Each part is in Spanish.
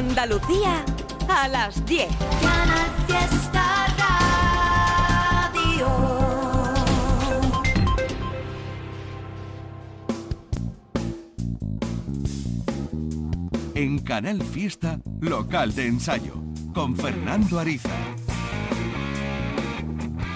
Andalucía a las 10. En Canal Fiesta, local de ensayo, con Fernando Ariza.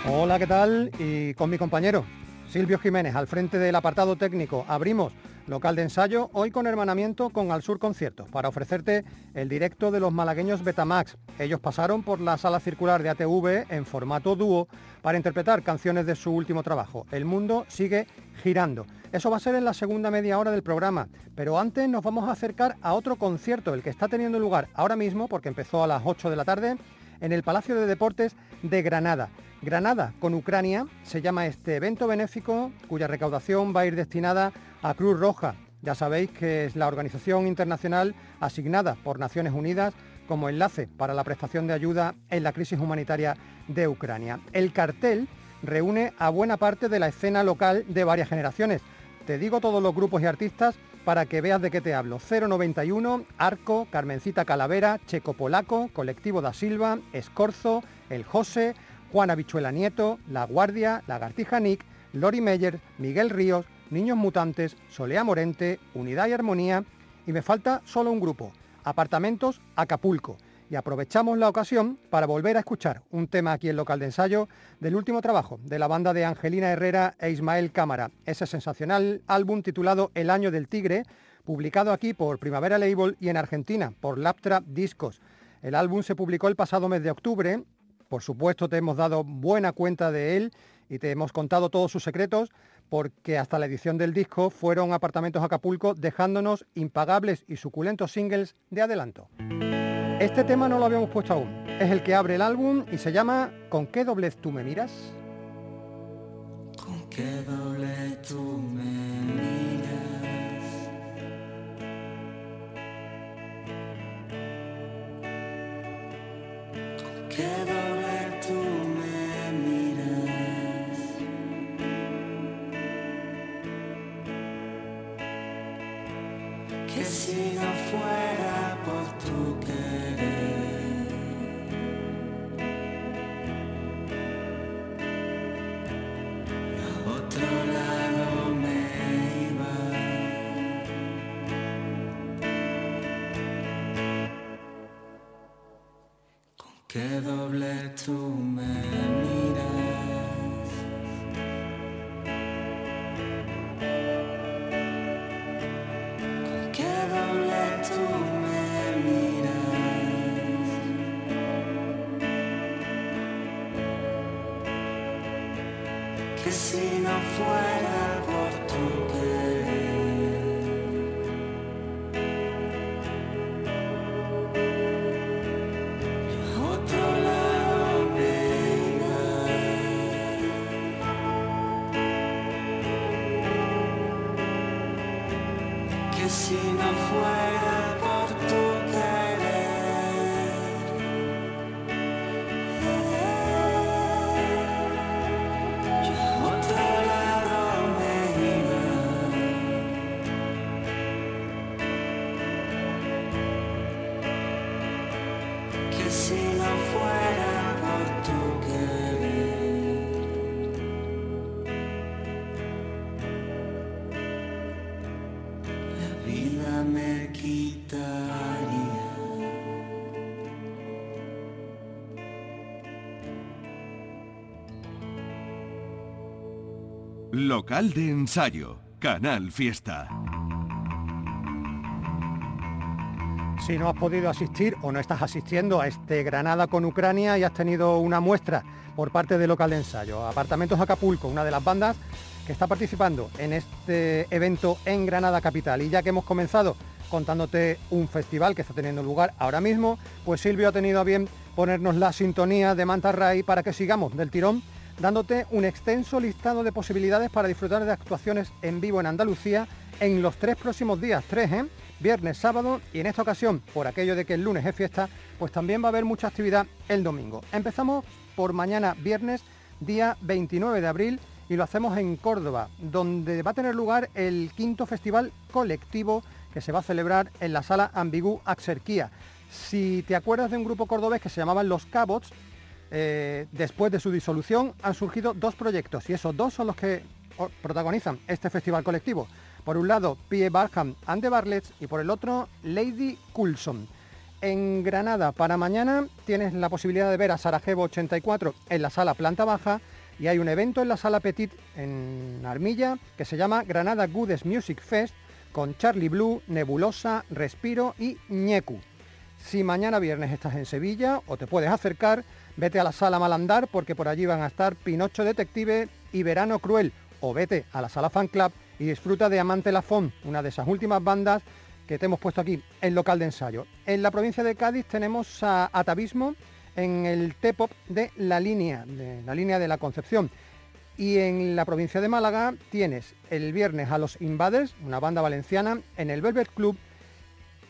Hola, ¿qué tal? Y con mi compañero Silvio Jiménez al frente del apartado técnico. Abrimos local de ensayo, hoy con hermanamiento con Al Sur Conciertos, para ofrecerte el directo de los malagueños Betamax. Ellos pasaron por la sala circular de ATV en formato dúo para interpretar canciones de su último trabajo. El mundo sigue girando. Eso va a ser en la segunda media hora del programa, pero antes nos vamos a acercar a otro concierto, el que está teniendo lugar ahora mismo, porque empezó a las 8 de la tarde, en el Palacio de Deportes de Granada. Granada con Ucrania se llama este evento benéfico cuya recaudación va a ir destinada a Cruz Roja. Ya sabéis que es la organización internacional asignada por Naciones Unidas como enlace para la prestación de ayuda en la crisis humanitaria de Ucrania. El cartel reúne a buena parte de la escena local de varias generaciones. Te digo todos los grupos y artistas para que veas de qué te hablo. 091, Arco, Carmencita Calavera, Checo Polaco, Colectivo da Silva, Escorzo, El José, Juana Bichuela Nieto, La Guardia, Lagartija Nick, Lori Meyer, Miguel Ríos, Niños Mutantes, Solea Morente, Unidad y Armonía y me falta solo un grupo, Apartamentos Acapulco. Y aprovechamos la ocasión para volver a escuchar un tema aquí en local de ensayo del último trabajo de la banda de Angelina Herrera e Ismael Cámara, ese sensacional álbum titulado El Año del Tigre, publicado aquí por Primavera Label y en Argentina por Laptrap Discos. El álbum se publicó el pasado mes de octubre, por supuesto te hemos dado buena cuenta de él y te hemos contado todos sus secretos, porque hasta la edición del disco fueron Apartamentos Acapulco dejándonos impagables y suculentos singles de adelanto. Este tema no lo habíamos puesto aún. Es el que abre el álbum y se llama ¿Con qué doblez tú me miras? ¿Con qué doblez tú me miras? ¿Con qué doblez con qué doble tú me Local de ensayo, Canal Fiesta. Si no has podido asistir o no estás asistiendo a este Granada con Ucrania y has tenido una muestra por parte de local de ensayo, Apartamentos Acapulco, una de las bandas que está participando en este evento en Granada Capital. Y ya que hemos comenzado contándote un festival que está teniendo lugar ahora mismo, pues Silvio ha tenido a bien ponernos la sintonía de Manta Ray para que sigamos del tirón dándote un extenso listado de posibilidades para disfrutar de actuaciones en vivo en Andalucía en los tres próximos días, tres, ¿eh? viernes, sábado y en esta ocasión, por aquello de que el lunes es fiesta, pues también va a haber mucha actividad el domingo. Empezamos por mañana viernes, día 29 de abril, y lo hacemos en Córdoba, donde va a tener lugar el quinto festival colectivo que se va a celebrar en la sala Ambigú Axerquía. Si te acuerdas de un grupo cordobés que se llamaban Los Cabots, eh, después de su disolución han surgido dos proyectos y esos dos son los que protagonizan este festival colectivo. Por un lado, Pie Barham and the Barlets y por el otro, Lady Coulson. En Granada, para mañana, tienes la posibilidad de ver a Sarajevo 84 en la sala planta baja y hay un evento en la sala Petit en Armilla que se llama Granada Goodes Music Fest con Charlie Blue, Nebulosa, Respiro y Ñecu. Si mañana viernes estás en Sevilla o te puedes acercar, vete a la sala Malandar porque por allí van a estar Pinocho Detective y Verano Cruel o vete a la sala Fan Club y disfruta de Amante Lafón, una de esas últimas bandas que te hemos puesto aquí, en local de ensayo. En la provincia de Cádiz tenemos a Atavismo en el T-Pop de la línea, de la línea de la Concepción. Y en la provincia de Málaga tienes el viernes a los Invaders, una banda valenciana, en el Velvet Club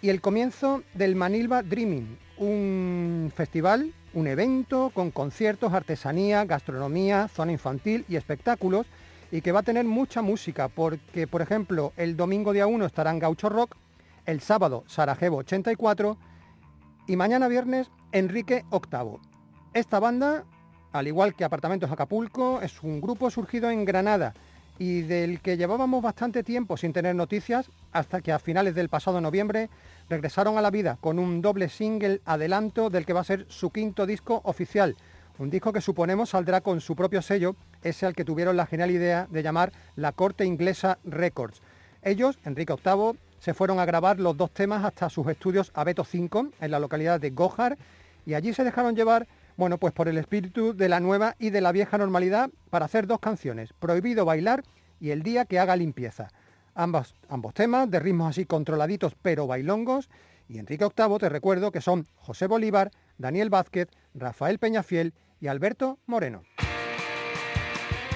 y el comienzo del Manilva Dreaming, un festival, un evento con conciertos, artesanía, gastronomía, zona infantil y espectáculos y que va a tener mucha música porque, por ejemplo, el domingo día 1 estarán Gaucho Rock, el sábado Sarajevo 84 y mañana viernes Enrique VIII. Esta banda, al igual que Apartamentos Acapulco, es un grupo surgido en Granada y del que llevábamos bastante tiempo sin tener noticias hasta que a finales del pasado noviembre regresaron a la vida con un doble single adelanto del que va a ser su quinto disco oficial. Un disco que suponemos saldrá con su propio sello, ese al que tuvieron la genial idea de llamar La Corte Inglesa Records. Ellos, Enrique VIII, se fueron a grabar los dos temas hasta sus estudios Abeto 5 en la localidad de Gojar y allí se dejaron llevar, bueno, pues por el espíritu de la nueva y de la vieja normalidad para hacer dos canciones, Prohibido bailar y El día que haga limpieza. Ambos, temas de ritmos así controladitos pero bailongos y Enrique VIII te recuerdo que son José Bolívar, Daniel Vázquez, Rafael Peñafiel y Alberto Moreno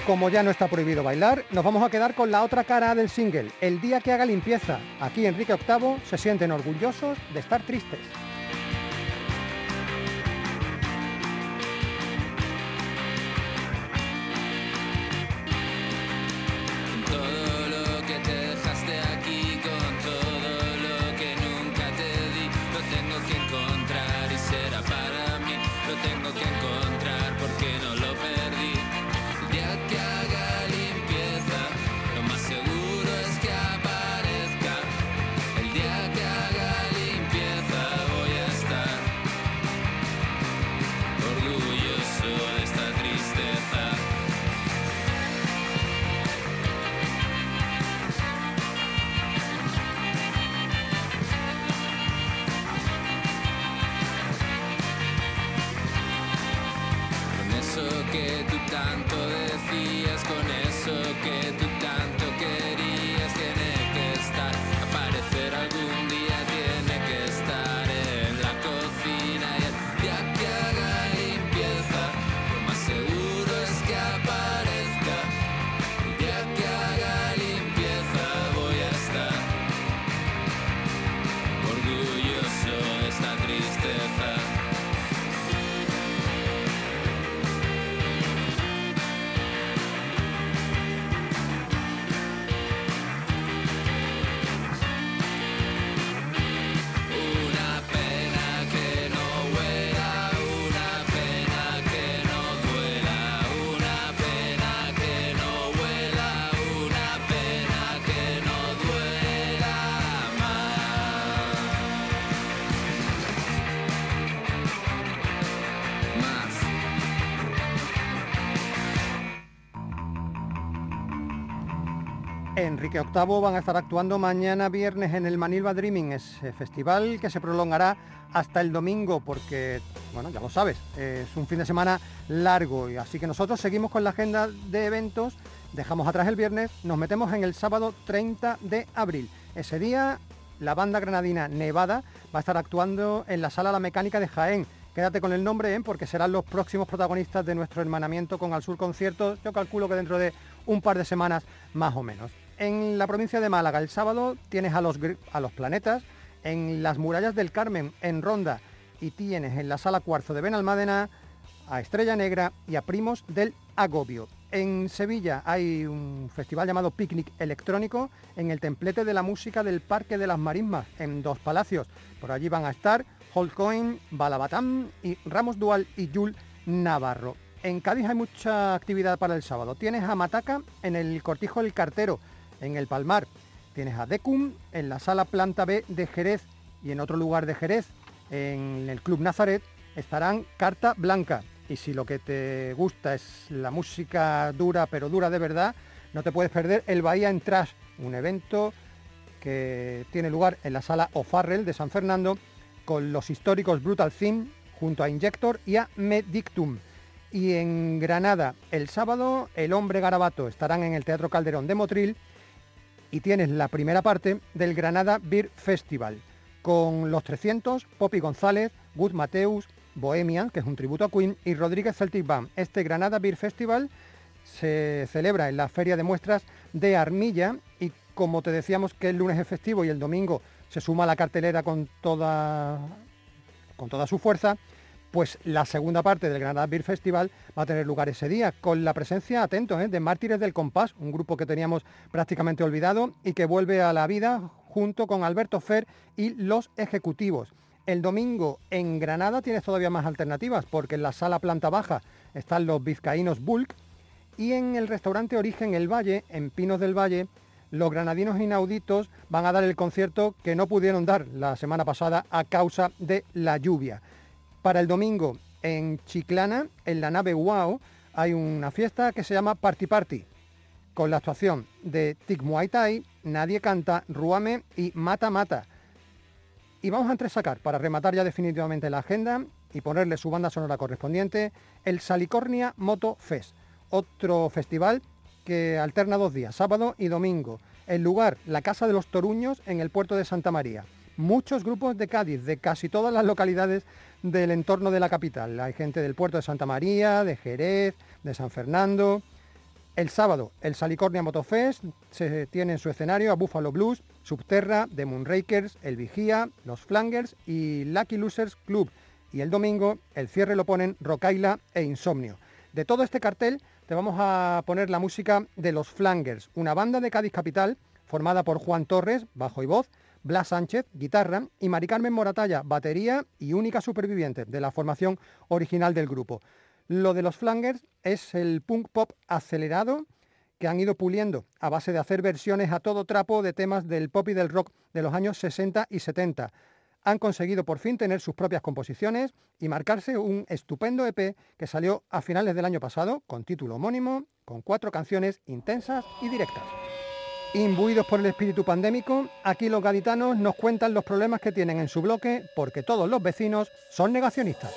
como ya no está prohibido bailar, nos vamos a quedar con la otra cara del single, El día que haga limpieza. Aquí Enrique VIII se sienten orgullosos de estar tristes. Enrique VIII van a estar actuando mañana viernes en el Manilva Dreaming, ese festival que se prolongará hasta el domingo porque, bueno, ya lo sabes, es un fin de semana largo y así que nosotros seguimos con la agenda de eventos, dejamos atrás el viernes, nos metemos en el sábado 30 de abril. Ese día la banda granadina Nevada va a estar actuando en la Sala La Mecánica de Jaén. Quédate con el nombre ¿eh? porque serán los próximos protagonistas de nuestro hermanamiento con Al Sur Conciertos. Yo calculo que dentro de un par de semanas más o menos en la provincia de Málaga el sábado tienes a los, a los planetas en las murallas del Carmen, en Ronda, y tienes en la sala cuarzo de Benalmádena a Estrella Negra y a Primos del Agobio. En Sevilla hay un festival llamado Picnic Electrónico en el templete de la música del Parque de las Marismas, en dos palacios. Por allí van a estar Holcoin, Balabatán y Ramos Dual y Yul Navarro. En Cádiz hay mucha actividad para el sábado. Tienes a Mataca en el Cortijo del Cartero, en el Palmar. Tienes a Decum en la sala planta B de Jerez y en otro lugar de Jerez, en el Club Nazaret, estarán Carta Blanca. Y si lo que te gusta es la música dura, pero dura de verdad, no te puedes perder el Bahía en Trash, un evento que tiene lugar en la sala O'Farrell de San Fernando con los históricos Brutal Theme junto a Injector y a Medictum. Y en Granada, el sábado, El Hombre Garabato estarán en el Teatro Calderón de Motril y tienes la primera parte del Granada Beer Festival con los 300, Poppy González, Good Mateus, Bohemian, que es un tributo a Queen, y Rodríguez Celtic Band. Este Granada Beer Festival se celebra en la Feria de Muestras de Armilla y como te decíamos que el lunes es festivo y el domingo se suma a la cartelera con toda, con toda su fuerza, pues la segunda parte del Granada Beer Festival va a tener lugar ese día, con la presencia, atento, ¿eh? de Mártires del Compás, un grupo que teníamos prácticamente olvidado y que vuelve a la vida junto con Alberto Fer y los ejecutivos. El domingo en Granada tienes todavía más alternativas porque en la sala planta baja están los vizcaínos Bulk y en el restaurante Origen El Valle, en Pinos del Valle, los granadinos inauditos van a dar el concierto que no pudieron dar la semana pasada a causa de la lluvia. Para el domingo en Chiclana, en la nave Wow, hay una fiesta que se llama Party Party, con la actuación de Tic Muay Thai, Nadie Canta, Ruame y Mata Mata. Y vamos a entresacar, para rematar ya definitivamente la agenda y ponerle su banda sonora correspondiente, el Salicornia Moto Fest, otro festival que alterna dos días, sábado y domingo. El lugar, la Casa de los Toruños, en el puerto de Santa María. Muchos grupos de Cádiz, de casi todas las localidades del entorno de la capital. Hay gente del puerto de Santa María, de Jerez, de San Fernando. El sábado, el Salicornia Motofest se tiene en su escenario a Buffalo Blues, Subterra, The Moonrakers, El Vigía, Los Flangers y Lucky Losers Club. Y el domingo, el cierre lo ponen Rocaila e Insomnio. De todo este cartel te vamos a poner la música de Los Flangers, una banda de Cádiz Capital formada por Juan Torres, bajo y voz, Blas Sánchez, guitarra, y Mari Carmen Moratalla, batería y única superviviente de la formación original del grupo. Lo de los Flangers es el punk pop acelerado que han ido puliendo a base de hacer versiones a todo trapo de temas del pop y del rock de los años 60 y 70. Han conseguido por fin tener sus propias composiciones y marcarse un estupendo EP que salió a finales del año pasado con título homónimo, con cuatro canciones intensas y directas. Imbuidos por el espíritu pandémico, aquí los gaditanos nos cuentan los problemas que tienen en su bloque porque todos los vecinos son negacionistas.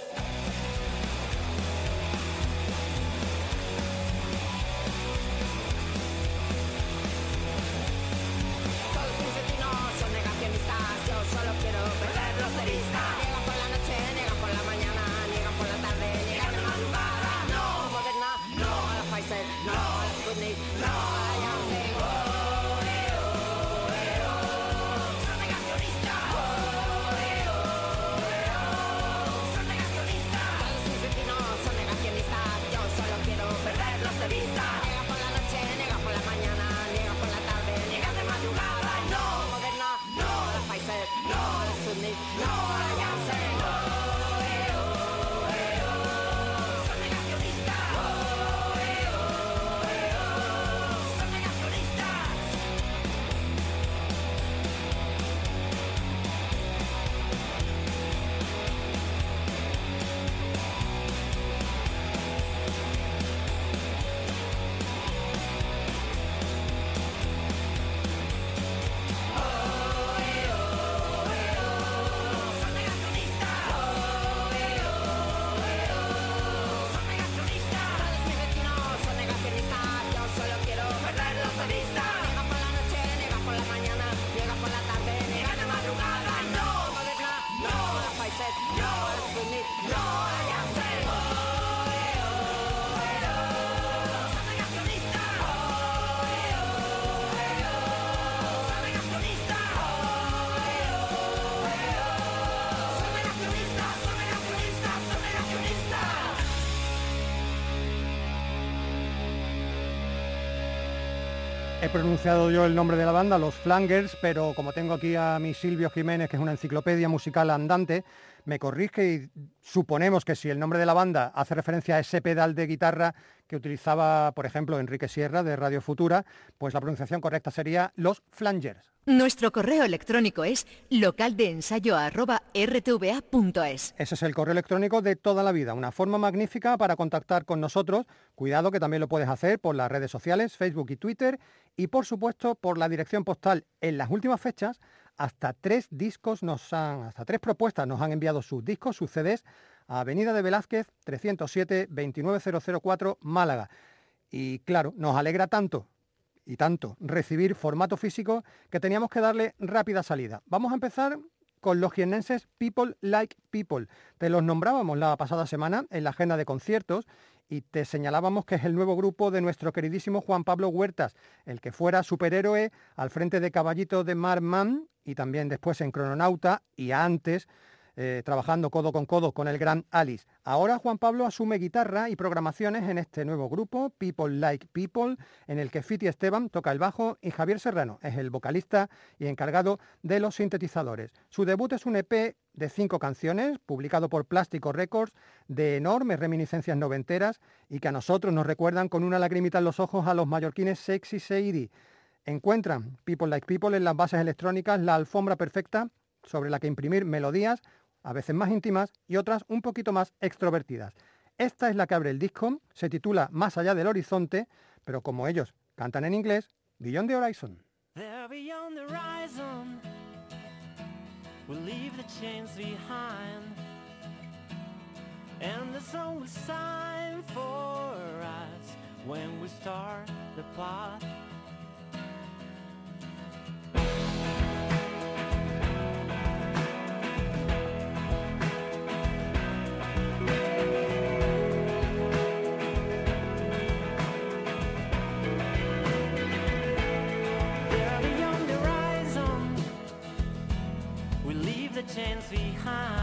Pronunciado yo el nombre de la banda, los Flangers, pero como tengo aquí a mi Silvio Jiménez, que es una enciclopedia musical andante, me corrige y suponemos que si el nombre de la banda hace referencia a ese pedal de guitarra que utilizaba, por ejemplo, Enrique Sierra de Radio Futura, pues la pronunciación correcta sería los Flangers. Nuestro correo electrónico es localdeensayo.rtva.es. Ese es el correo electrónico de toda la vida, una forma magnífica para contactar con nosotros. Cuidado que también lo puedes hacer por las redes sociales, Facebook y Twitter, y por supuesto por la dirección postal en las últimas fechas hasta tres discos nos han, hasta tres propuestas nos han enviado sus discos, sus CDs, a Avenida de Velázquez 307 29004 Málaga. Y claro, nos alegra tanto y tanto recibir formato físico que teníamos que darle rápida salida. Vamos a empezar con los jiennenses People Like People. Te los nombrábamos la pasada semana en la agenda de conciertos y te señalábamos que es el nuevo grupo de nuestro queridísimo Juan Pablo Huertas, el que fuera superhéroe al frente de Caballito de Marman y también después en Crononauta y antes eh, trabajando codo con codo con el gran Alice. Ahora Juan Pablo asume guitarra y programaciones en este nuevo grupo, People Like People, en el que Fiti Esteban toca el bajo y Javier Serrano es el vocalista y encargado de los sintetizadores. Su debut es un EP de cinco canciones, publicado por Plástico Records, de enormes reminiscencias noventeras y que a nosotros nos recuerdan con una lagrimita en los ojos a los mallorquines Sexy Seidi. Encuentran People Like People en las bases electrónicas la alfombra perfecta sobre la que imprimir melodías, a veces más íntimas y otras un poquito más extrovertidas. Esta es la que abre el disco, se titula Más allá del horizonte, pero como ellos cantan en inglés, Beyond the Horizon. And the will for us when we start the path. Behind,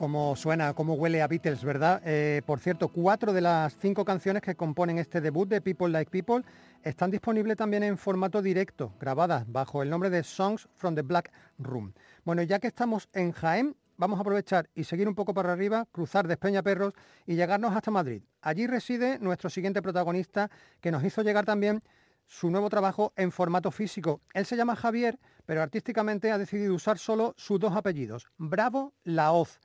Como suena, cómo huele a Beatles, ¿verdad? Eh, por cierto, cuatro de las cinco canciones que componen este debut de People Like People están disponibles también en formato directo, grabadas bajo el nombre de Songs from the Black Room. Bueno, ya que estamos en Jaén, vamos a aprovechar y seguir un poco para arriba, cruzar Despeñaperros y llegarnos hasta Madrid. Allí reside nuestro siguiente protagonista que nos hizo llegar también su nuevo trabajo en formato físico. Él se llama Javier, pero artísticamente ha decidido usar solo sus dos apellidos, Bravo Laoz.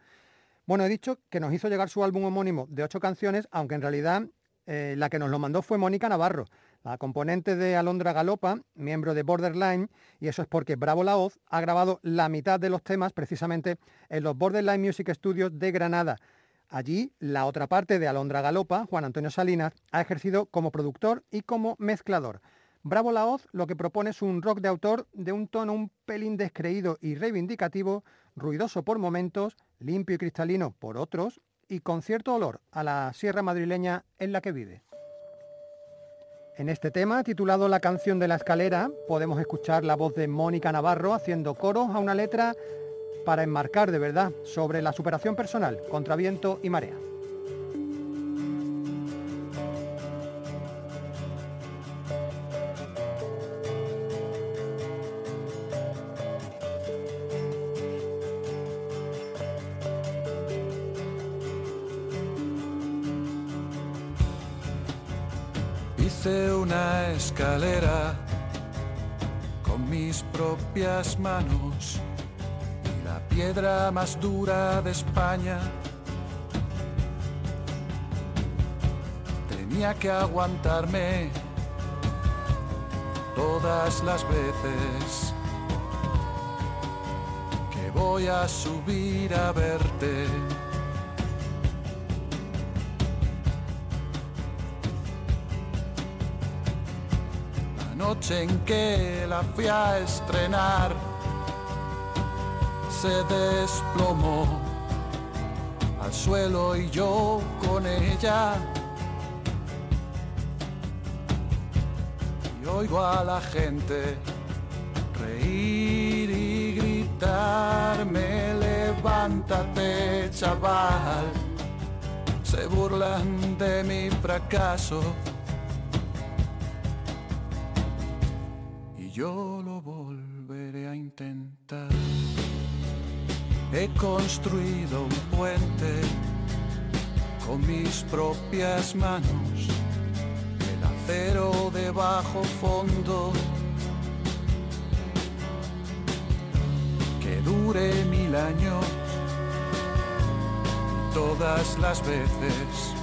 Bueno, he dicho que nos hizo llegar su álbum homónimo de ocho canciones, aunque en realidad eh, la que nos lo mandó fue Mónica Navarro, la componente de Alondra Galopa, miembro de Borderline, y eso es porque Bravo Laoz ha grabado la mitad de los temas precisamente en los Borderline Music Studios de Granada. Allí, la otra parte de Alondra Galopa, Juan Antonio Salinas, ha ejercido como productor y como mezclador. Bravo Laoz lo que propone es un rock de autor de un tono un pelín descreído y reivindicativo, ruidoso por momentos, limpio y cristalino por otros, y con cierto olor a la sierra madrileña en la que vive. En este tema, titulado La canción de la escalera, podemos escuchar la voz de Mónica Navarro haciendo coros a una letra para enmarcar de verdad sobre la superación personal contra viento y marea. Manos y la piedra más dura de España tenía que aguantarme todas las veces que voy a subir a verte. Noche en que la fui a estrenar se desplomó al suelo y yo con ella. Y oigo a la gente reír y gritarme, levántate chaval. Se burlan de mi fracaso. Yo lo volveré a intentar. He construido un puente con mis propias manos, el acero de bajo fondo, que dure mil años, todas las veces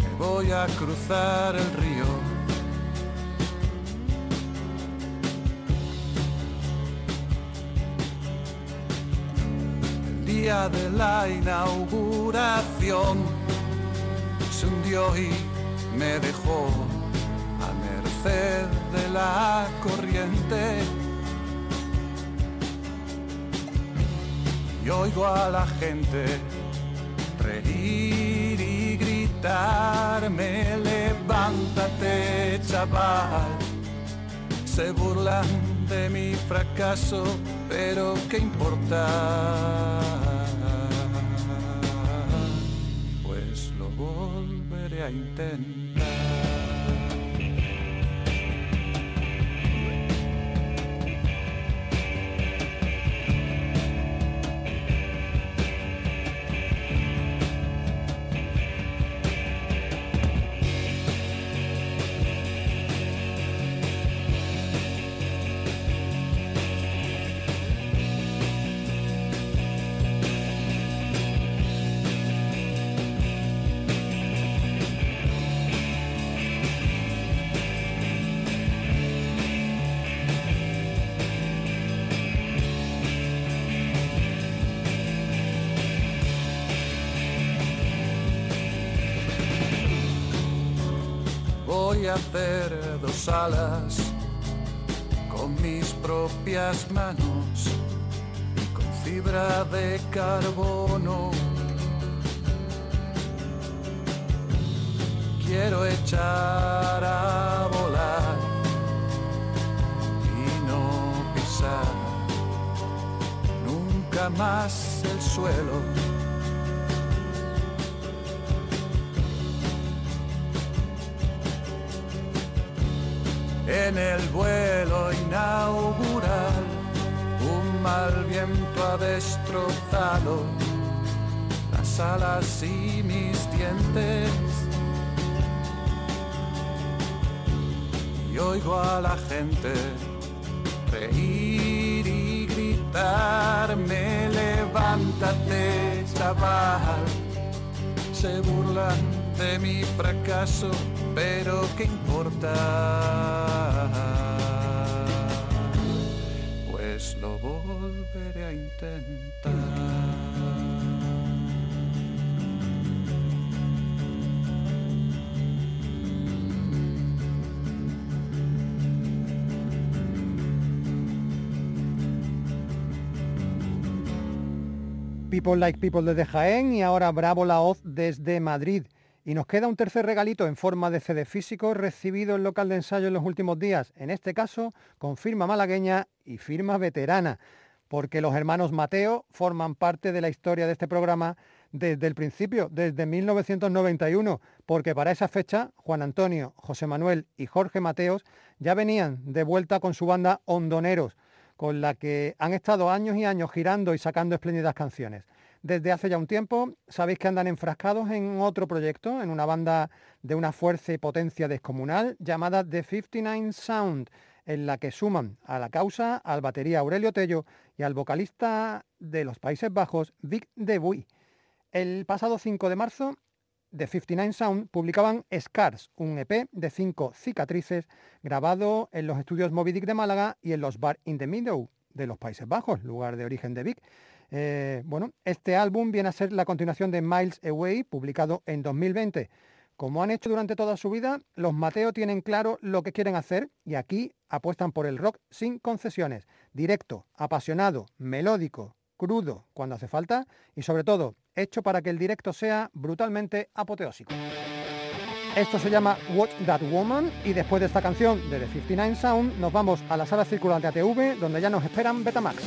que voy a cruzar el río. Día de la inauguración se hundió y me dejó a merced de la corriente. Y oigo a la gente reír y gritarme, levántate chaval. Se burlan de mi fracaso, pero ¿qué importa? Pues lo volveré a intentar. Alas con mis propias manos y con fibra de carbono. Quiero echar a volar y no pisar nunca más el suelo. En el vuelo inaugural un mal viento ha destrozado las alas y mis dientes. Y oigo a la gente reír y gritarme, levántate, chaval. Se burlan de mi fracaso, pero ¿qué importa? Pues lo volveré a intentar. People Like People desde Jaén y ahora Bravo La Hoz desde Madrid. Y nos queda un tercer regalito en forma de CD físico recibido en local de ensayo en los últimos días, en este caso con firma malagueña y firma veterana, porque los hermanos Mateo forman parte de la historia de este programa desde el principio, desde 1991, porque para esa fecha Juan Antonio, José Manuel y Jorge Mateos ya venían de vuelta con su banda Hondoneros, con la que han estado años y años girando y sacando espléndidas canciones. Desde hace ya un tiempo sabéis que andan enfrascados en otro proyecto, en una banda de una fuerza y potencia descomunal llamada The 59 Sound, en la que suman a la causa al batería Aurelio Tello y al vocalista de los Países Bajos, Vic De Buy. El pasado 5 de marzo, The 59 Sound publicaban Scars, un EP de cinco cicatrices grabado en los estudios Moby Dick de Málaga y en los Bar in the Meadow de los Países Bajos, lugar de origen de Vic. Eh, bueno, este álbum viene a ser la continuación de Miles Away, publicado en 2020. Como han hecho durante toda su vida, los Mateo tienen claro lo que quieren hacer y aquí apuestan por el rock sin concesiones, directo, apasionado, melódico, crudo cuando hace falta y sobre todo hecho para que el directo sea brutalmente apoteósico. Esto se llama Watch That Woman y después de esta canción de The 59 Sound nos vamos a la sala circulante ATV donde ya nos esperan Betamax.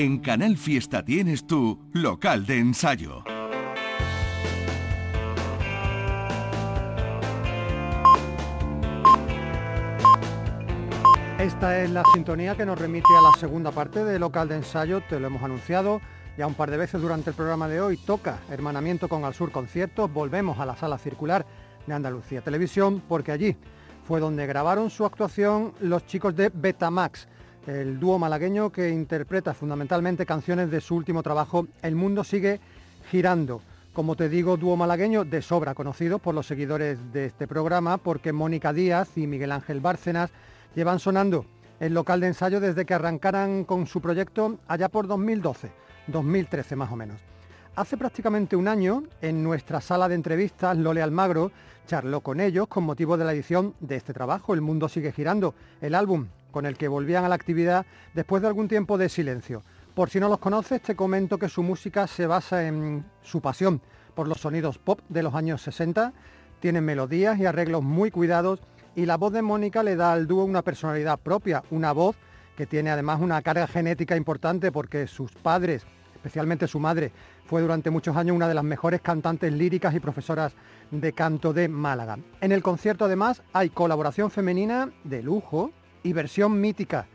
En Canal Fiesta tienes tu local de ensayo. Esta es la sintonía que nos remite a la segunda parte de Local de Ensayo, te lo hemos anunciado ya un par de veces durante el programa de hoy. Toca Hermanamiento con Al Sur Conciertos, volvemos a la sala circular de Andalucía Televisión porque allí fue donde grabaron su actuación los chicos de Betamax el dúo malagueño que interpreta fundamentalmente canciones de su último trabajo, El Mundo Sigue Girando. Como te digo, dúo malagueño de sobra conocido por los seguidores de este programa, porque Mónica Díaz y Miguel Ángel Bárcenas llevan sonando el local de ensayo desde que arrancaran con su proyecto allá por 2012, 2013 más o menos. Hace prácticamente un año, en nuestra sala de entrevistas, Lole Almagro charló con ellos con motivo de la edición de este trabajo, El Mundo Sigue Girando, el álbum con el que volvían a la actividad después de algún tiempo de silencio. Por si no los conoces, te comento que su música se basa en su pasión por los sonidos pop de los años 60, tienen melodías y arreglos muy cuidados y la voz de Mónica le da al dúo una personalidad propia, una voz que tiene además una carga genética importante porque sus padres, especialmente su madre, fue durante muchos años una de las mejores cantantes líricas y profesoras de canto de Málaga. En el concierto además hay colaboración femenina de lujo y versión mítica,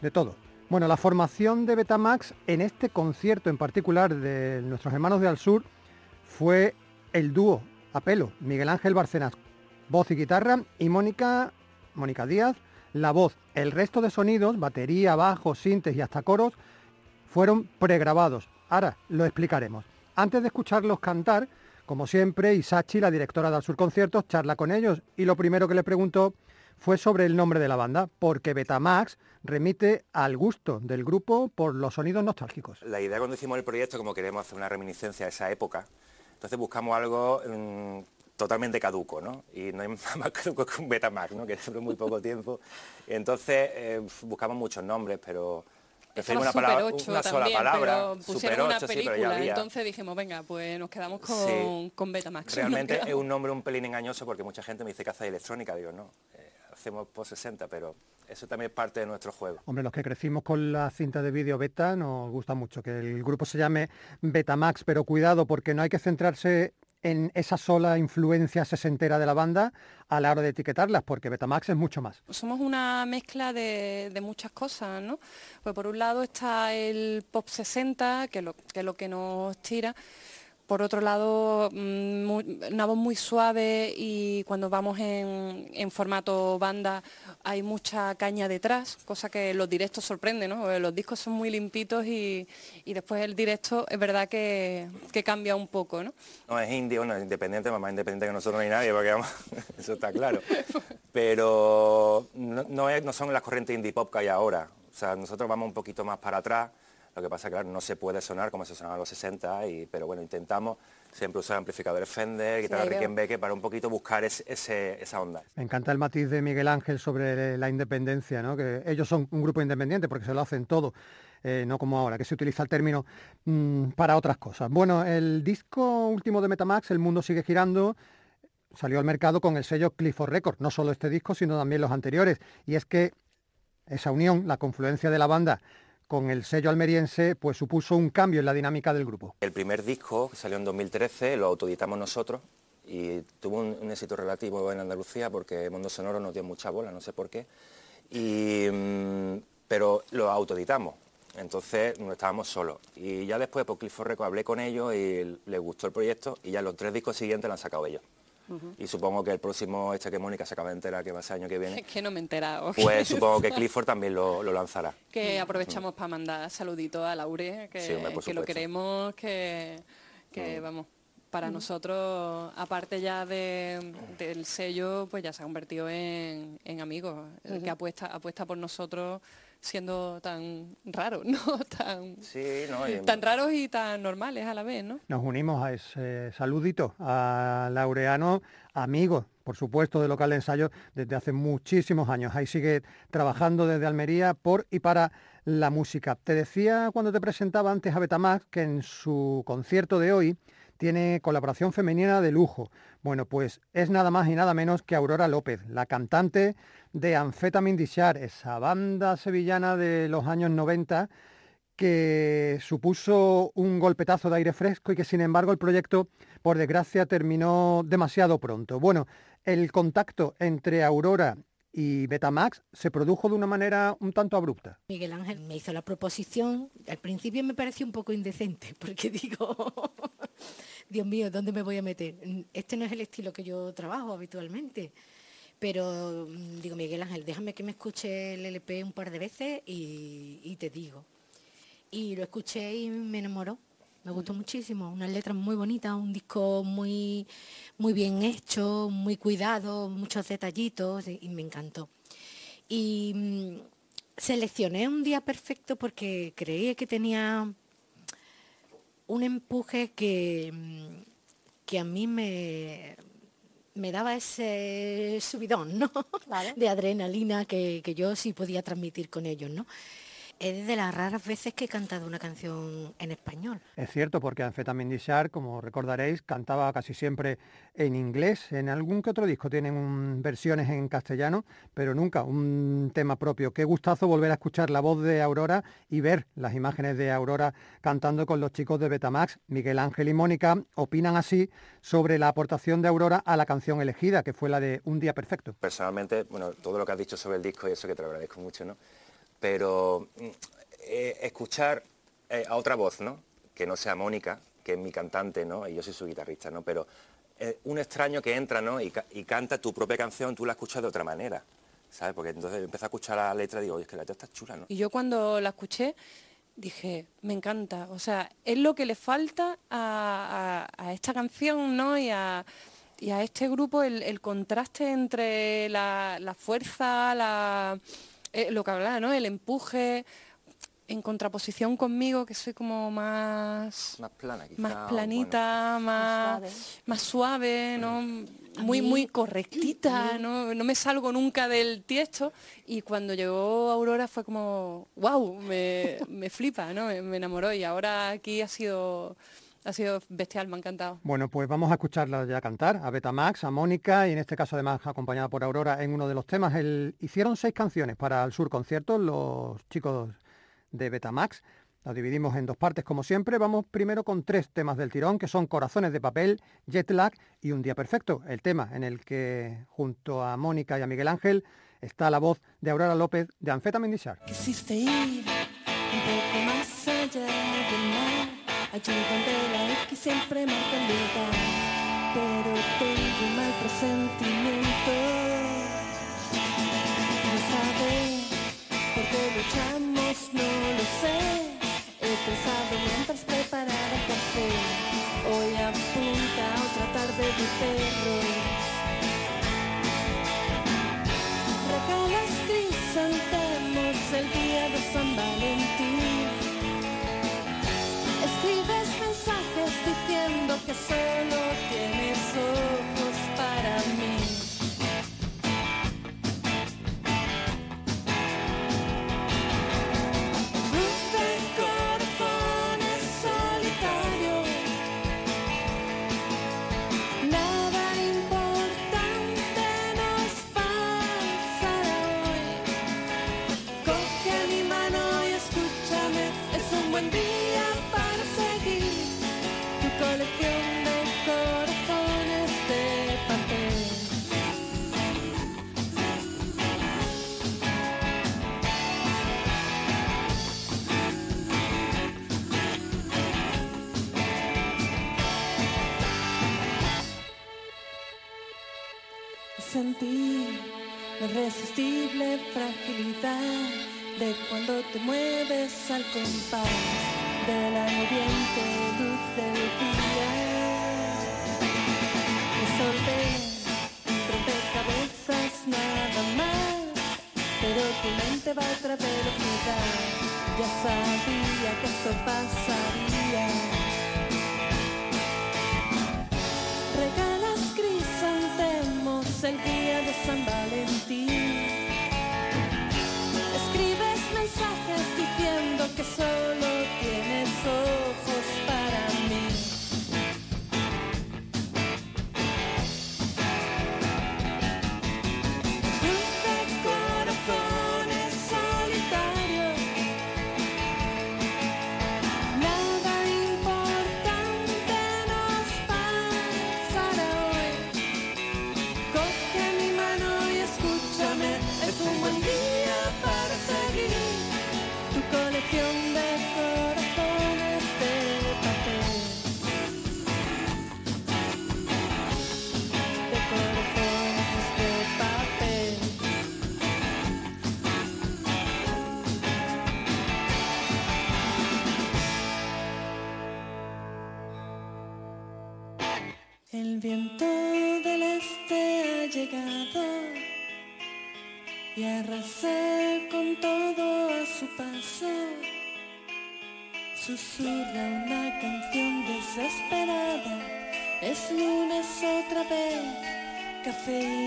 de todo. Bueno, la formación de Betamax en este concierto en particular de nuestros hermanos de Al Sur fue el dúo a pelo, Miguel Ángel Barcenas, voz y guitarra, y Mónica, Mónica Díaz, la voz. El resto de sonidos, batería, bajo, sintes y hasta coros, fueron pregrabados. Ahora lo explicaremos. Antes de escucharlos cantar, como siempre, Isachi, la directora de Al Sur Conciertos, charla con ellos y lo primero que le preguntó fue sobre el nombre de la banda, porque Betamax remite al gusto del grupo por los sonidos nostálgicos. La idea cuando hicimos el proyecto, como queremos hacer una reminiscencia a esa época, entonces buscamos algo mm, totalmente caduco, ¿no? Y no hay nada más caduco que un Betamax, ¿no? Que dura muy poco tiempo. Entonces eh, buscamos muchos nombres, pero preferimos una, palabra, Super 8 una sola palabra. pero Super pusieron una 8, sí, pero ya película, había. entonces dijimos, venga, pues nos quedamos con, Sí. con Betamax. Realmente es un nombre un pelín engañoso porque mucha gente me dice que hace electrónica, digo, no, hacemos post 60, pero eso también es parte de nuestro juego. Hombre, los que crecimos con la cinta de vídeo beta nos gusta mucho que el grupo se llame Betamax, pero cuidado porque no hay que centrarse en esa sola influencia sesentera de la banda a la hora de etiquetarlas, porque Betamax es mucho más. Somos una mezcla de, de muchas cosas, ¿no? Pues por un lado está el pop 60, que, lo- que es lo que nos tira. Por otro lado, mm, muy- una voz muy suave y cuando vamos en, formato banda hay mucha caña detrás, cosa que los directos sorprende, ¿no? Los discos son muy limpitos y, después el directo es verdad que, cambia un poco, ¿no? No es indie, bueno, es independiente, más independiente que nosotros no nadie, porque vamos, eso está claro. Pero no, no son las corrientes indie pop que hay ahora. O sea, nosotros vamos un poquito más para atrás. Lo que pasa es que claro, no se puede sonar como se sonaba en los 60, y, pero bueno, intentamos siempre usar amplificadores Fender, guitarra veo. Rickenbacker para un poquito buscar ese- ese- esa onda. Me encanta el matiz de Miguel Ángel sobre la independencia, ¿no? que ellos son un grupo independiente porque se lo hacen todo, eh, no como ahora, que se utiliza el término mm, para otras cosas. Bueno, el disco último de Metamax, El Mundo Sigue Girando, salió al mercado con el sello Clifford Records, no solo este disco, sino también los anteriores. Y es que esa unión, la confluencia de la banda con el sello almeriense, pues supuso un cambio en la dinámica del grupo. El primer disco, que salió en 2013, lo autoeditamos nosotros y tuvo un, éxito relativo en Andalucía porque Mundo Sonoro nos dio mucha bola, no sé por qué, mm, pero lo autoeditamos, entonces no estábamos solos. Y ya después por Clifford Records hablé con ellos y les gustó el proyecto y ya los tres discos siguientes lo han sacado ellos. Y supongo que el próximo, este que Mónica se acaba de enterar que va a ser año que Es viene, que no me he enterado. pues supongo que Clifford también lo, lo lanzará. que aprovechamos para mandar saluditos a Laure, que, Sí, hombre, por que lo queremos, que, que vamos, para nosotros, aparte ya de- del sello, pues ya se ha convertido en, en amigos, que apuesta, apuesta por nosotros siendo tan raros, ¿no? Tan, Sí, ¿no? Y- tan raros y tan normales a la vez, ¿no? Nos unimos a ese saludito a Laureano, amigo, por supuesto, de local de ensayo desde hace muchísimos años. Ahí sigue trabajando desde Almería por y para la música. Te decía cuando te presentaba antes a Betamax que en su concierto de hoy tiene colaboración femenina de lujo. Bueno, pues es nada más y nada menos que Aurora López, la cantante de Amphetamine Dishar, esa banda sevillana de los años 90 que supuso un golpetazo de aire fresco y que sin embargo el proyecto, por desgracia, terminó demasiado pronto. Bueno, el contacto entre Aurora y Betamax se produjo de una manera un tanto abrupta. Miguel Ángel me hizo la proposición, al principio me pareció un poco indecente, porque digo, Dios mío, ¿dónde me voy a meter? Este no es el estilo que yo trabajo habitualmente. Pero mm, digo, Miguel Ángel, déjame que me escuche el LP un par de veces y, y te digo. Y lo escuché y me enamoró. Me gustó muchísimo, unas letras muy bonitas, un disco muy, muy bien hecho, muy cuidado, muchos detallitos y, y me encantó. Y mm, seleccioné un día perfecto porque creía que tenía un empuje que, mm, que a mí me, me daba ese subidón ¿no? de adrenalina que, que yo sí podía transmitir con ellos. ¿no? Es de las raras veces que he cantado una canción en español. Es cierto, porque Amphetamine Shark, como recordaréis, cantaba casi siempre en inglés. En algún que otro disco tienen un- versiones en castellano, pero nunca un tema propio. Qué gustazo volver a escuchar la voz de Aurora y ver las imágenes de Aurora cantando con los chicos de Betamax. Miguel Ángel y Mónica opinan así sobre la aportación de Aurora a la canción elegida, que fue la de Un día perfecto. Personalmente, bueno, todo lo que has dicho sobre el disco y eso que te lo agradezco mucho, ¿no? Pero mm, eh, escuchar eh, a otra voz, ¿no? Que no sea Mónica, que es mi cantante, ¿no? Y yo soy su guitarrista, ¿no? Pero eh, un extraño que entra, ¿no? Y, ca- y canta tu propia canción, tú la escuchas de otra manera, ¿sabes? Porque entonces empecé a escuchar la letra y digo, oye, es que la letra está chula, ¿no? Y yo cuando la escuché dije, me encanta, o sea, es lo que le falta a, esta canción, ¿no? Y a, este grupo, el, contraste entre la fuerza, la, eh, lo que hablaba, ¿no? El empuje, en contraposición conmigo, que soy como más Más plana, quizá. más planita, más, más suave, ¿no? Muy, mí- muy correctita, ¿no? No me salgo nunca del tiesto y cuando llegó Aurora fue como, wow, me, me flipa, ¿no? Me, me enamoró y ahora aquí ha sido, ha sido bestial, me ha encantado. Bueno, pues vamos a escucharla ya cantar, a Betamax, a Mónica y en este caso además acompañada por Aurora en uno de los temas. El- hicieron seis canciones para el Sur Conciertos los chicos de Betamax. Las dividimos en dos partes como siempre. Vamos primero con tres temas del tirón que son Corazones de papel, Jet Lag y Un día perfecto. El tema en el que junto a Mónica y a Miguel Ángel está la voz de Aurora López de. Quisiste ir allí donde la X siempre marca el lugar, pero tengo un mal presentimiento. No sabes por qué luchamos, no lo sé. He pensado mientras preparaba café. Hoy apunta otra tarde de perros. Regalas crisantemos el día de San diciendo que solo te mueves al compás de la moviente luz del día. Un rompecabezas nada más, pero tu mente va a otra velocidad. Ya sabía que esto pasaría. Regalas crisantemos el día de San Valentín. café.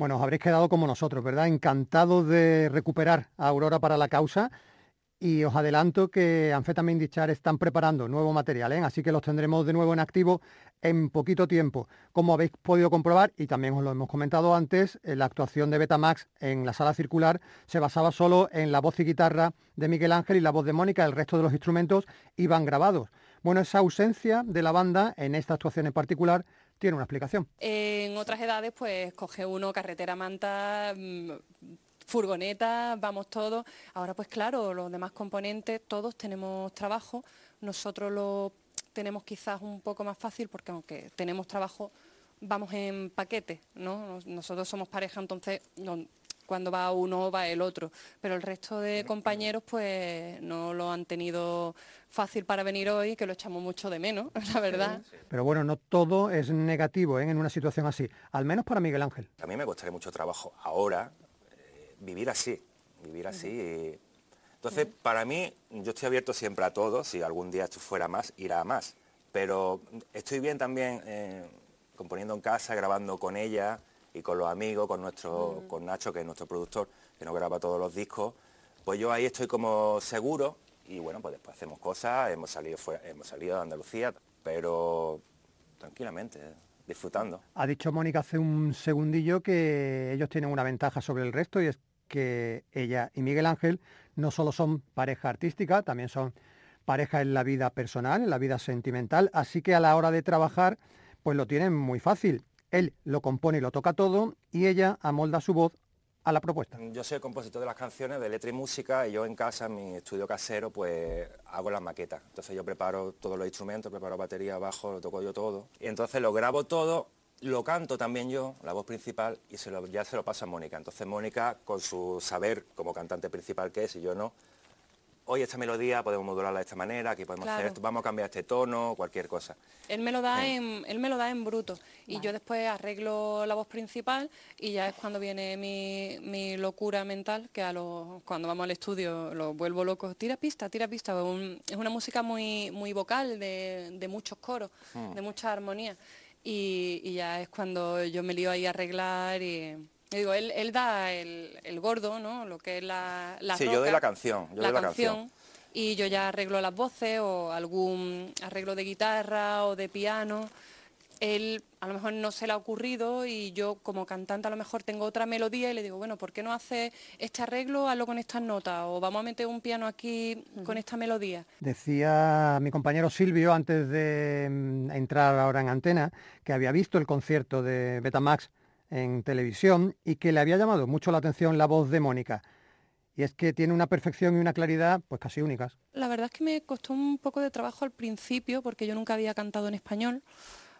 Bueno, os habréis quedado como nosotros, ¿verdad? Encantados de recuperar a Aurora para la causa. Y os adelanto que Anfetamin Dichar están preparando nuevo material, ¿eh? así que los tendremos de nuevo en activo en poquito tiempo. Como habéis podido comprobar, y también os lo hemos comentado antes, eh, la actuación de Betamax en la sala circular se basaba solo en la voz y guitarra de Miguel Ángel y la voz de Mónica, el resto de los instrumentos iban grabados. Bueno, esa ausencia de la banda en esta actuación en particular tiene una explicación. En otras edades, pues coge uno carretera manta, mm, furgoneta, vamos todos. Ahora, pues claro, los demás componentes, todos tenemos trabajo. Nosotros lo tenemos quizás un poco más fácil porque aunque tenemos trabajo, vamos en paquete, ¿no? Nos- Nosotros somos pareja, entonces cuando va uno va el otro. Pero el resto de compañeros, pues no lo han tenido fácil para venir hoy, que lo echamos mucho de menos, la verdad. Pero bueno, no todo es negativo ¿eh? en una situación así, al menos para Miguel Ángel. A mí me costaría mucho trabajo ahora eh, vivir así, vivir así. y- Entonces, para mí, yo estoy abierto siempre a todo, si algún día esto fuera más, irá a más. Pero estoy bien también eh, componiendo en casa, grabando con ella y con los amigos, con, nuestro, con Nacho, que es nuestro productor, que nos graba todos los discos. Pues yo ahí estoy como seguro y bueno, pues después hacemos cosas, hemos salido, fuera, hemos salido de Andalucía, pero tranquilamente, disfrutando. Ha dicho Mónica hace un segundillo que ellos tienen una ventaja sobre el resto y es que ella y Miguel Ángel no solo son pareja artística, también son pareja en la vida personal, en la vida sentimental, así que a la hora de trabajar pues lo tienen muy fácil. Él lo compone y lo toca todo y ella amolda su voz a la propuesta. Yo soy el compositor de las canciones de letra y música y yo en casa, en mi estudio casero, pues hago las maquetas. Entonces yo preparo todos los instrumentos, preparo batería, bajo, lo toco yo todo. Y entonces lo grabo todo, lo canto también yo, la voz principal, y ya se lo paso a Mónica. Entonces Mónica, con su saber como cantante principal que es y yo no, hoy esta melodía podemos modularla de esta manera, aquí podemos hacer esto, vamos a cambiar este tono, cualquier cosa. Él me lo da en, él me lo da en bruto y yo después arreglo la voz principal y ya es cuando viene mi, mi locura mental, que a los, cuando vamos al estudio lo vuelvo loco, tira pista, tira pista. Un- es una música muy, muy vocal, de, de muchos coros, Hmm. de mucha armonía. Y, y ya es cuando yo me lío ahí a arreglar y... digo, él, él da el, el gordo, ¿no? Lo que es la, la Sí, yo doy roca, la canción, yo doy la canción. y yo ya arreglo las voces o algún arreglo de guitarra o de piano. Él a lo mejor no se le ha ocurrido y yo como cantante a lo mejor tengo otra melodía y le digo, bueno, ¿por qué no haces este arreglo? Hazlo con estas notas o vamos a meter un piano aquí con esta melodía. Decía mi compañero Silvio antes de mm, entrar ahora en antena que había visto el concierto de Betamax en televisión y que le había llamado mucho la atención la voz de Mónica. Y es que tiene una perfección y una claridad pues casi únicas. La verdad es que me costó un poco de trabajo al principio porque yo nunca había cantado en español.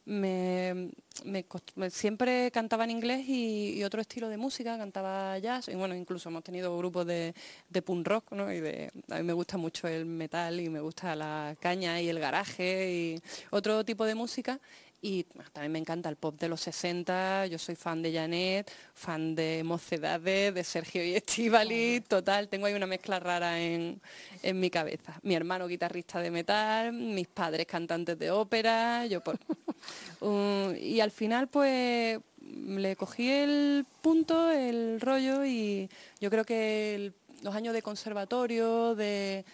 Me, siempre cantaba en inglés y, y otro estilo de música, cantaba jazz y bueno, incluso hemos tenido grupos de, de punk rock, ¿no? Y de, a mí me gusta mucho el metal y me gusta la caña y el garaje y otro tipo de música. Y también me encanta el pop de los 60, yo soy fan de Janet, fan de Mocedades, de Sergio y Estivali, total, tengo ahí una mezcla rara en, en mi cabeza. Mi hermano guitarrista de metal, mis padres cantantes de ópera, yo por... Um, y al final pues le cogí el punto, el rollo y yo creo que el- los años de conservatorio, de,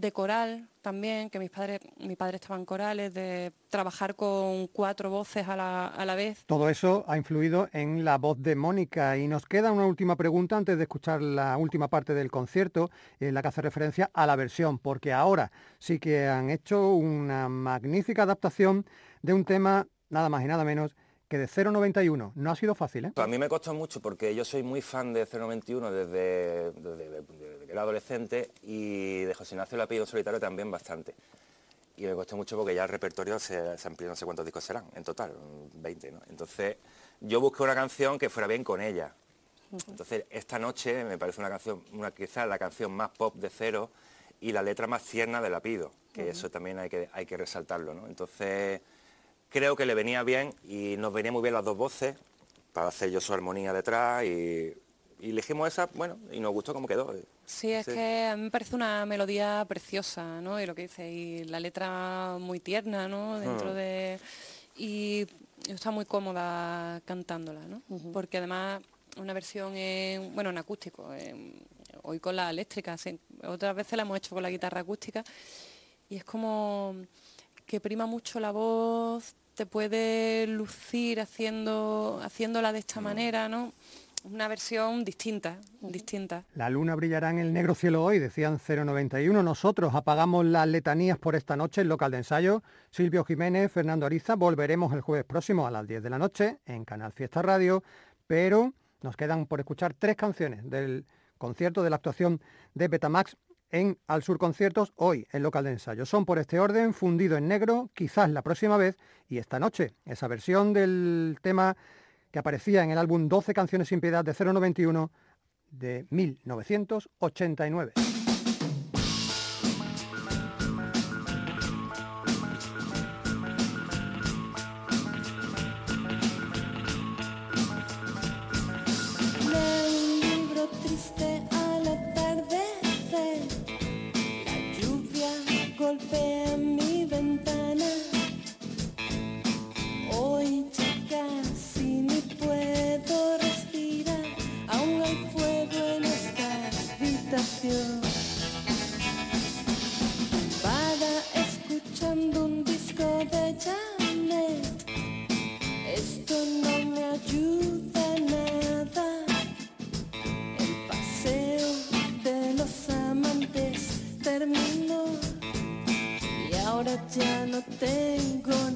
de coral también, que mis padres, mi padre estaba en corales, de trabajar con cuatro voces a la, a la vez. Todo eso ha influido en la voz de Mónica y nos queda una última pregunta antes de escuchar la última parte del concierto en la que hace referencia a la versión, porque ahora sí que han hecho una magnífica adaptación de un tema nada más y nada menos que de 091. No ha sido fácil, ¿eh? A mí me costó mucho porque yo soy muy fan de 091 desde, desde- desde que era adolescente y de José Ignacio Lapido Solitario también bastante. Y me costó mucho porque ya el repertorio se, se amplió, no sé cuántos discos serán, en total, 20, ¿no? Entonces yo busqué una canción que fuera bien con ella. Entonces esta noche me parece una canción, una, quizás la canción más pop de Cero y la letra más tierna de Lapido, que eso también hay que, hay que resaltarlo, ¿no? Entonces creo que le venía bien y nos venía muy bien las dos voces para hacer yo su armonía detrás y, y elegimos esa, bueno, y nos gustó cómo quedó. Sí, es Sí. que a mí me parece una melodía preciosa, ¿no? Y lo que dice, y la letra muy tierna, ¿no? Dentro Mm. de... Y estaba muy cómoda cantándola, ¿no? Porque además una versión en, bueno, en acústico, en- hoy con la eléctrica, sí. otras veces la hemos hecho con la guitarra acústica y es como que prima mucho la voz, te puede lucir haciendo, haciéndola de esta manera, ¿no? Una versión distinta, distinta. La luna brillará en el negro cielo hoy, decían 091. Nosotros apagamos las letanías por esta noche en local de ensayo. Silvio Jiménez, Fernando Ariza, volveremos el jueves próximo a las 10 de la noche en Canal Fiesta Radio, pero nos quedan por escuchar tres canciones del concierto de la actuación de Betamax en Al Sur Conciertos hoy en local de ensayo. Son por este orden, fundido en negro, quizás la próxima vez y esta noche. Esa versión del tema que aparecía en el álbum 12 canciones sin piedad de 091 de 1989. Ya no tengo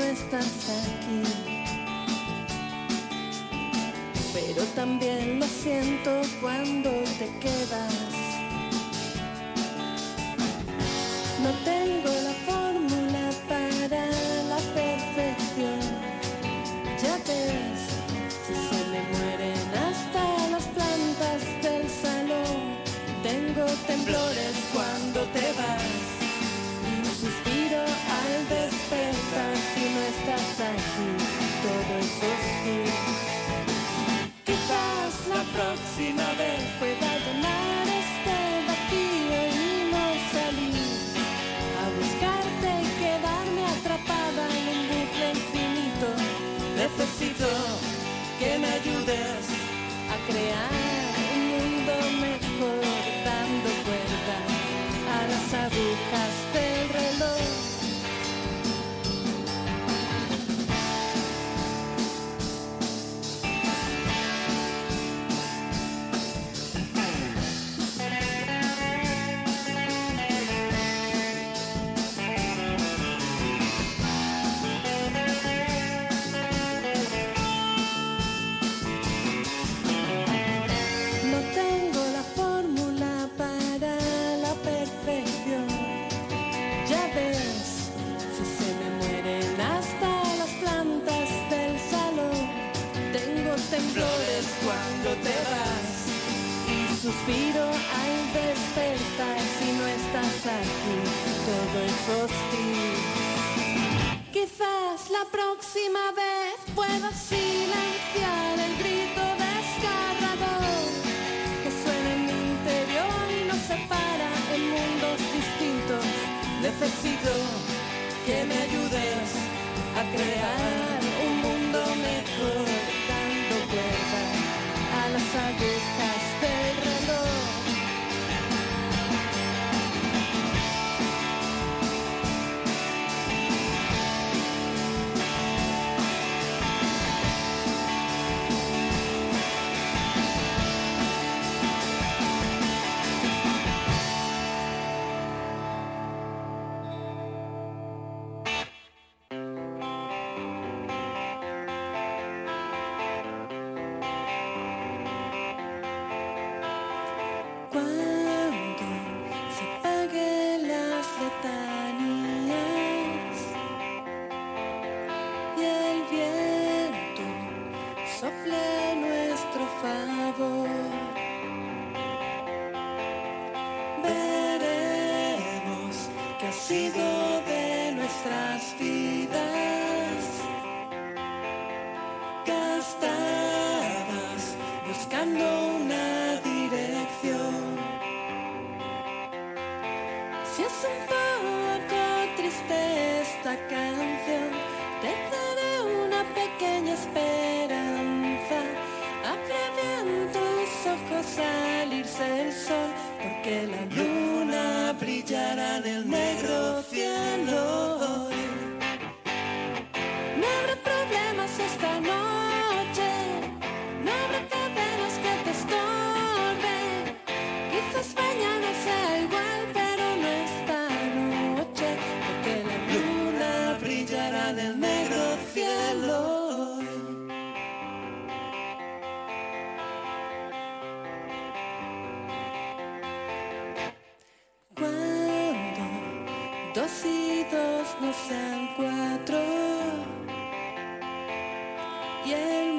no estás aquí. Pero también lo siento cuando te quedas. la próxima vez puedo silenciar el grito desgarrador que suena en mi interior y nos separa en mundos distintos. Necesito que me ayudes a crear un mundo mejor. Dos y dos no sean cuatro. Y el